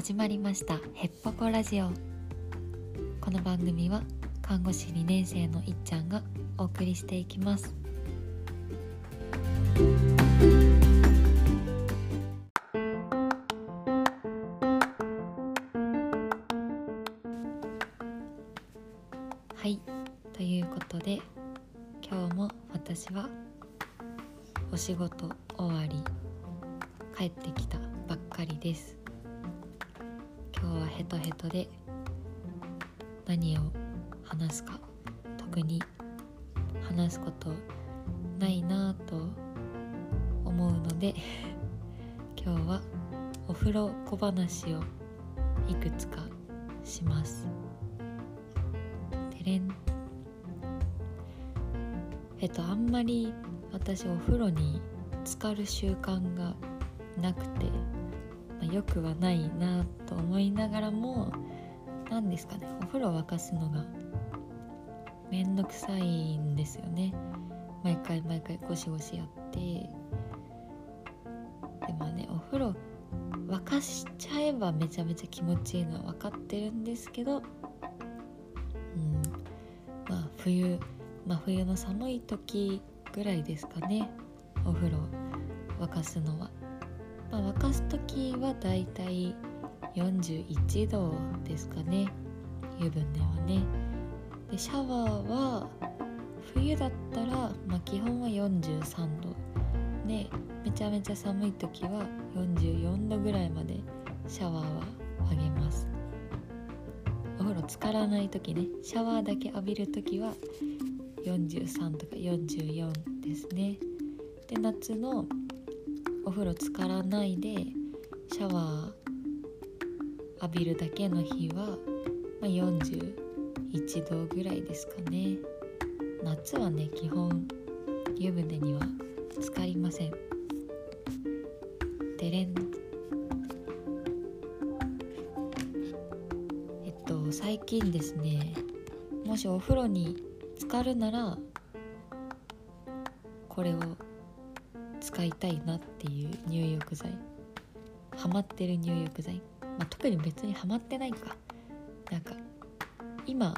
始まりましたヘッポコラジオ。この番組は看護師2年生のいっちゃんがお送りしていきます。はいということで今日も私はお仕事終わり帰ってきたばっかりです。ヘトヘトで何を話すか特に話すことないなぁと思うので 今日はお風呂小話をいくつかします。てれん。えっとあんまり私お風呂に浸かる習慣がなくて、まあ、よくはないなと思いながらも何ですかねお風呂沸かすのがめんどくさいんですよね。毎回毎回ゴシゴシやって。でもねお風呂沸かしちゃえばめちゃめちゃ気持ちいいのは分かってるんですけどうん。まあ冬真冬の寒い時ぐらいですかねお風呂沸かすのは、まあ、沸かす時はだいたい41度ですかね。湯船はね。でシャワーは冬だったら、まあ、基本は43度。でめちゃめちゃ寒い時は44度ぐらいまでシャワーは上げます。お風呂浸からない時ね。シャワーだけ浴びる時は43とか44ですね。で夏のお風呂浸からないでシャワー浴びるだけの日は、まあ、41度ぐらいですかね。夏はね基本湯船には浸かりません。でれんえっと最近ですねもしお風呂に浸かるならこれを使いたいなっていう入浴剤。ハマってる入浴剤、まあ、特に別にハマってないか。なんか今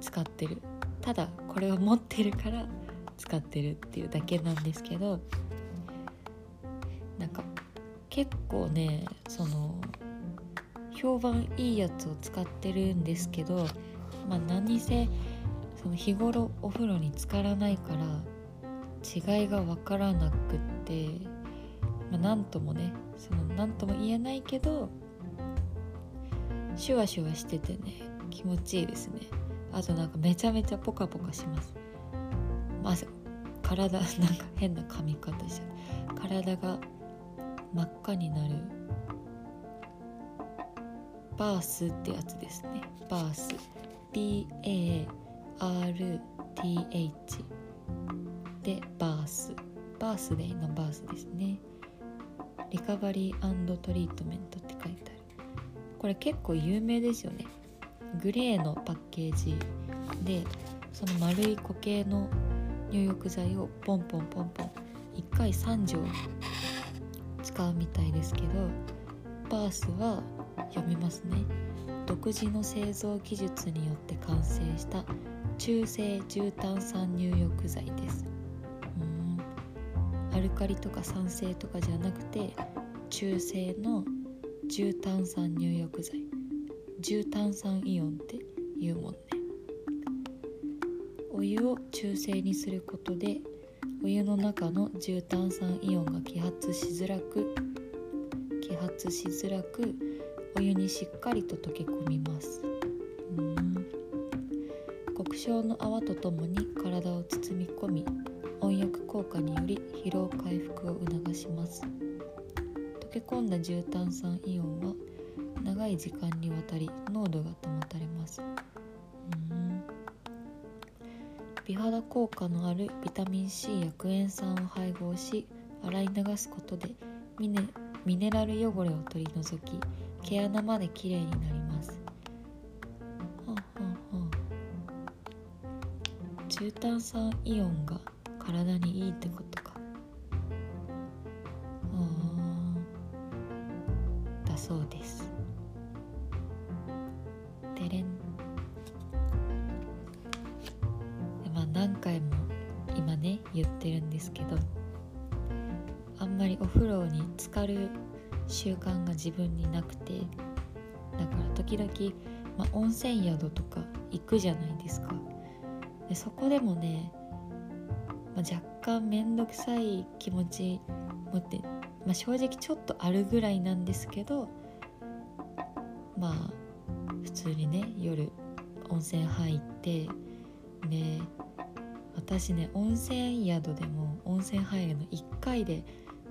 使ってる。ただこれを持ってるから使ってるっていうだけなんですけど。なんか結構ねその評判いいやつを使ってるんですけど。まあ何せその日頃お風呂に浸からないから違いが分からなくって、まあ、何ともねその何とも言えないけどシュワシュワしててね気持ちいいですね。あとなんかめちゃめちゃポカポカします。まあ体 なんか変な髪型して体が真っ赤になる。バースってやつですね。バース。BA RTH でバース。バースデーのバースですね。リカバリートリートメントって書いてある。これ結構有名ですよね。グレーのパッケージでその丸い固形の入浴剤をポンポンポンポン1回3錠使うみたいですけどバースは読みますね。独自の製造技術によって完成した中性重炭酸入浴剤です。アルカリとか酸性とかじゃなくて中性の重炭酸入浴剤。重炭酸イオンっていうもんね。お湯を中性にすることでお湯の中の重炭酸イオンが揮発しづらく揮発しづらくお湯にしっかりと溶け込みます。うん。極小の泡とともに体を包み込み温浴効果により疲労回復を促します。溶け込んだ重炭酸イオンは長い時間にわたり濃度が保たれます。美肌効果のあるビタミン C やクエン酸を配合し洗い流すことでミネミネラル汚れを取り除き毛穴まできれいになります。はあはあはあ。重炭酸イオンが体にいいってことか。あだそうです。でれん。まあ何回も今ね言ってるんですけどあんまりお風呂に浸かる習慣が自分になくてだから時々、まあ、温泉宿とか行くじゃないですか。でそこでもねまあ、若干面倒くさい気持ち持って、まあ、正直ちょっとあるぐらいなんですけどまあ普通にね夜温泉入ってで私ね温泉宿でも温泉入るの1回で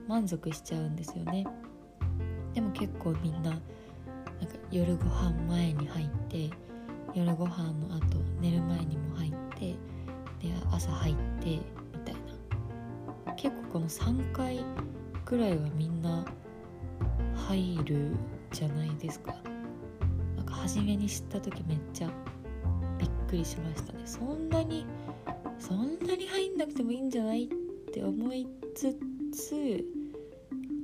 満足しちゃうんですよね。でも結構みんななんか夜ご飯前に入って夜ご飯の後寝る前にも入ってで朝入ってこの3回ぐらいはみんな入るじゃないですか。なんか初めに知った時めっちゃびっくりしましたね。そんなにそんなに入んなくてもいいんじゃないって思いつつ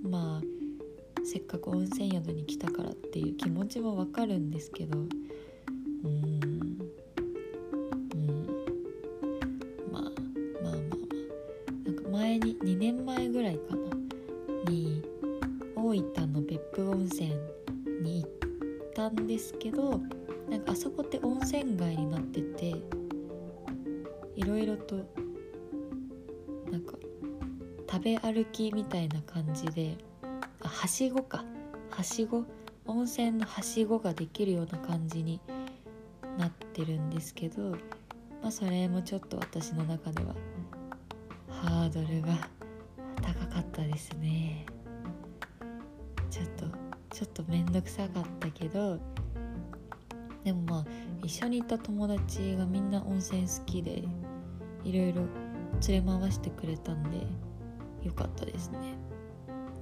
まあせっかく温泉宿に来たからっていう気持ちもわかるんですけど。うん。温泉に行ったんですけどなんかあそこって温泉街になってていろいろとなんか食べ歩きみたいな感じであはしごか。はしご。温泉のはしごができるような感じになってるんですけど、まあ、それもちょっと私の中ではハードルが高かったですね。ちょっとちょっと面倒くさかったけどでもまあ一緒にいた友達がみんな温泉好きでいろいろ連れ回してくれたんでよかったですね。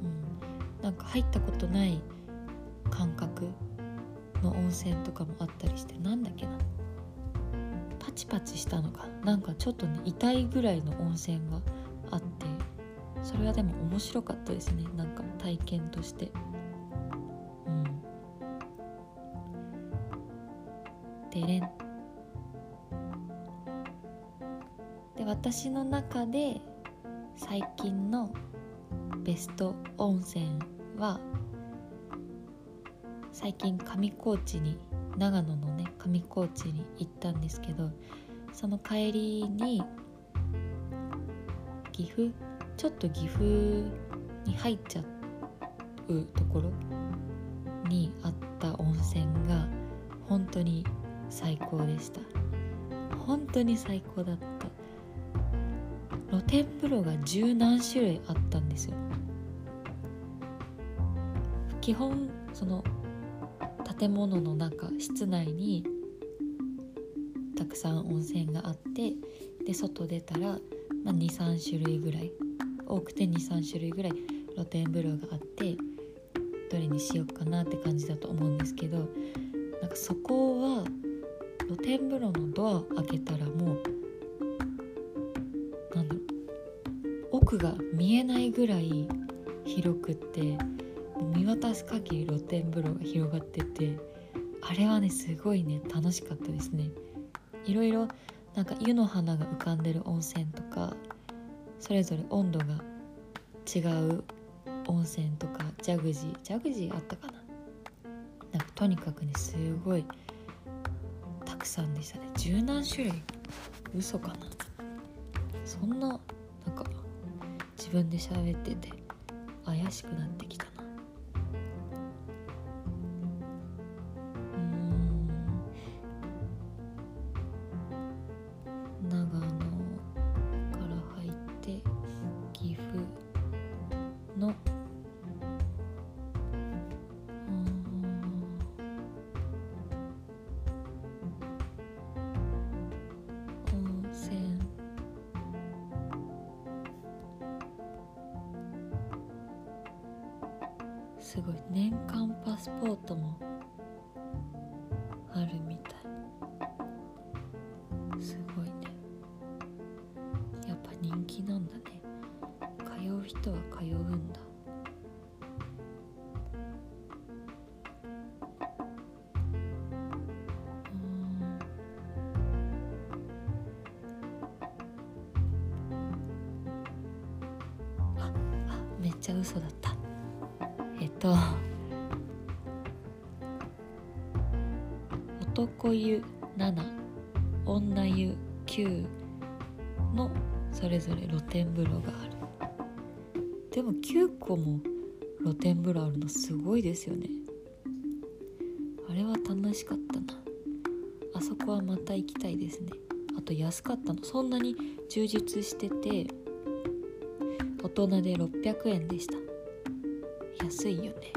うん。なんか入ったことない感覚の温泉とかもあったりしてなんだっけな。パチパチしたのか。なんかちょっとね痛いぐらいの温泉があってそれはでも面白かったですね。なんか体験として。でれん。で私の中で最近のベスト温泉は最近上高地に長野のね上高地に行ったんですけどその帰りに岐阜ちょっと岐阜に入っちゃうところにあった温泉が本当に最高でした。本当に最高だった。露天風呂が十何種類あったんですよ。基本その建物の中室内にたくさん温泉があってで外出たら、まあ、23種類ぐらい。多くて23種類ぐらい露天風呂があってどれにしようかなって感じだと思うんですけどなんかそこは露天風呂のドア開けたらもうなんだろう奥が見えないぐらい広くって見渡す限り露天風呂が広がっててあれはねすごいね楽しかったですね。いろいろなんか湯の花が浮かんでる温泉とかそれぞれ温度が違う温泉とかジャグジージャグジーあったかな。なんかとにかくねすごいくさんでしたね。十何種類。嘘かな。そんななんか自分で喋ってて怪しくなってきたな。すごい年間パスポートもあるみたい。すごいね。やっぱ人気なんだね。通う人は通うんだ。うん。ちゃ嘘だった。と。男湯7女湯9のそれぞれ露天風呂がある。でも9個も露天風呂あるのすごいですよね。あれは楽しかったな。あそこはまた行きたいですね。あと安かったの。そんなに充実してて大人で600円でした。安いよね。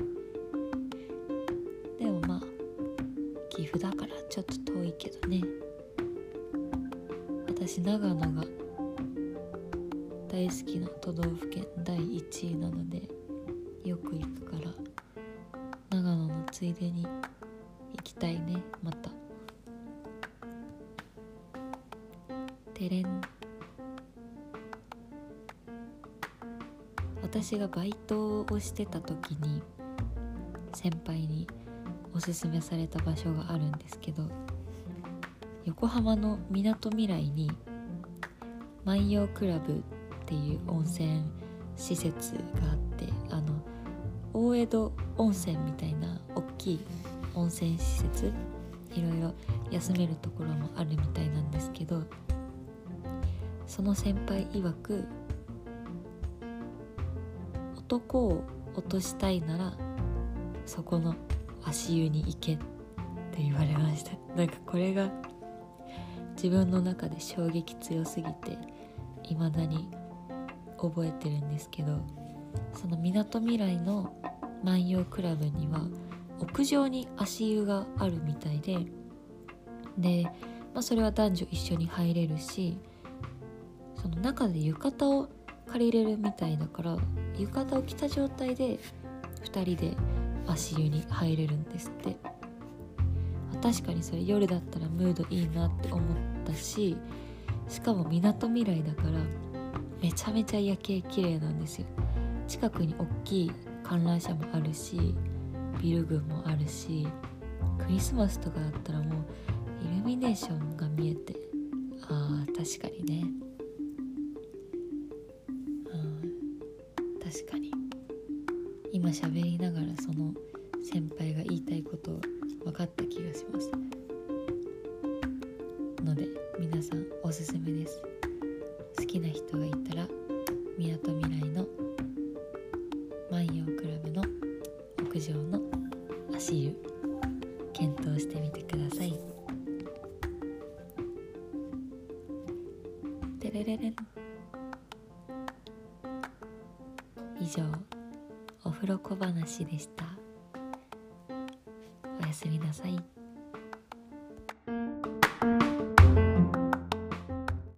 でもまあ岐阜だからちょっと遠いけどね。私長野が大好きな都道府県第1位なのでよく行くから長野のついでに行きたいねまた。てれん私がバイトをしてた時に先輩におすすめされた場所があるんですけど横浜のみなとみらいに万葉クラブっていう温泉施設があってあの大江戸温泉みたいな大きい温泉施設いろいろ休めるところもあるみたいなんですけどその先輩曰く男を落としたいならそこの足湯に行けって言われました。なんかこれが自分の中で衝撃強すぎて未だに覚えてるんですけどそのみなとみらいの万葉クラブには屋上に足湯があるみたいでで、まあ、それは男女一緒に入れるしその中で浴衣を借りれるみたいだから浴衣を着た状態で2人で足湯に入れるんですって。確かにそれ夜だったらムードいいなって思ったししかもみなとみらいだからめちゃめちゃ夜景綺麗なんですよ。近くに大きい観覧車もあるしビル群もあるしクリスマスとかだったらもうイルミネーションが見えてあー確かにね。今喋りながらその先輩が言いたいこと分かった気がします。ので皆さんおすすめです。好きな人がいたらみなとみらいの万葉クラブの屋上の足湯検討してみてください。小話でした。おやすみなさい。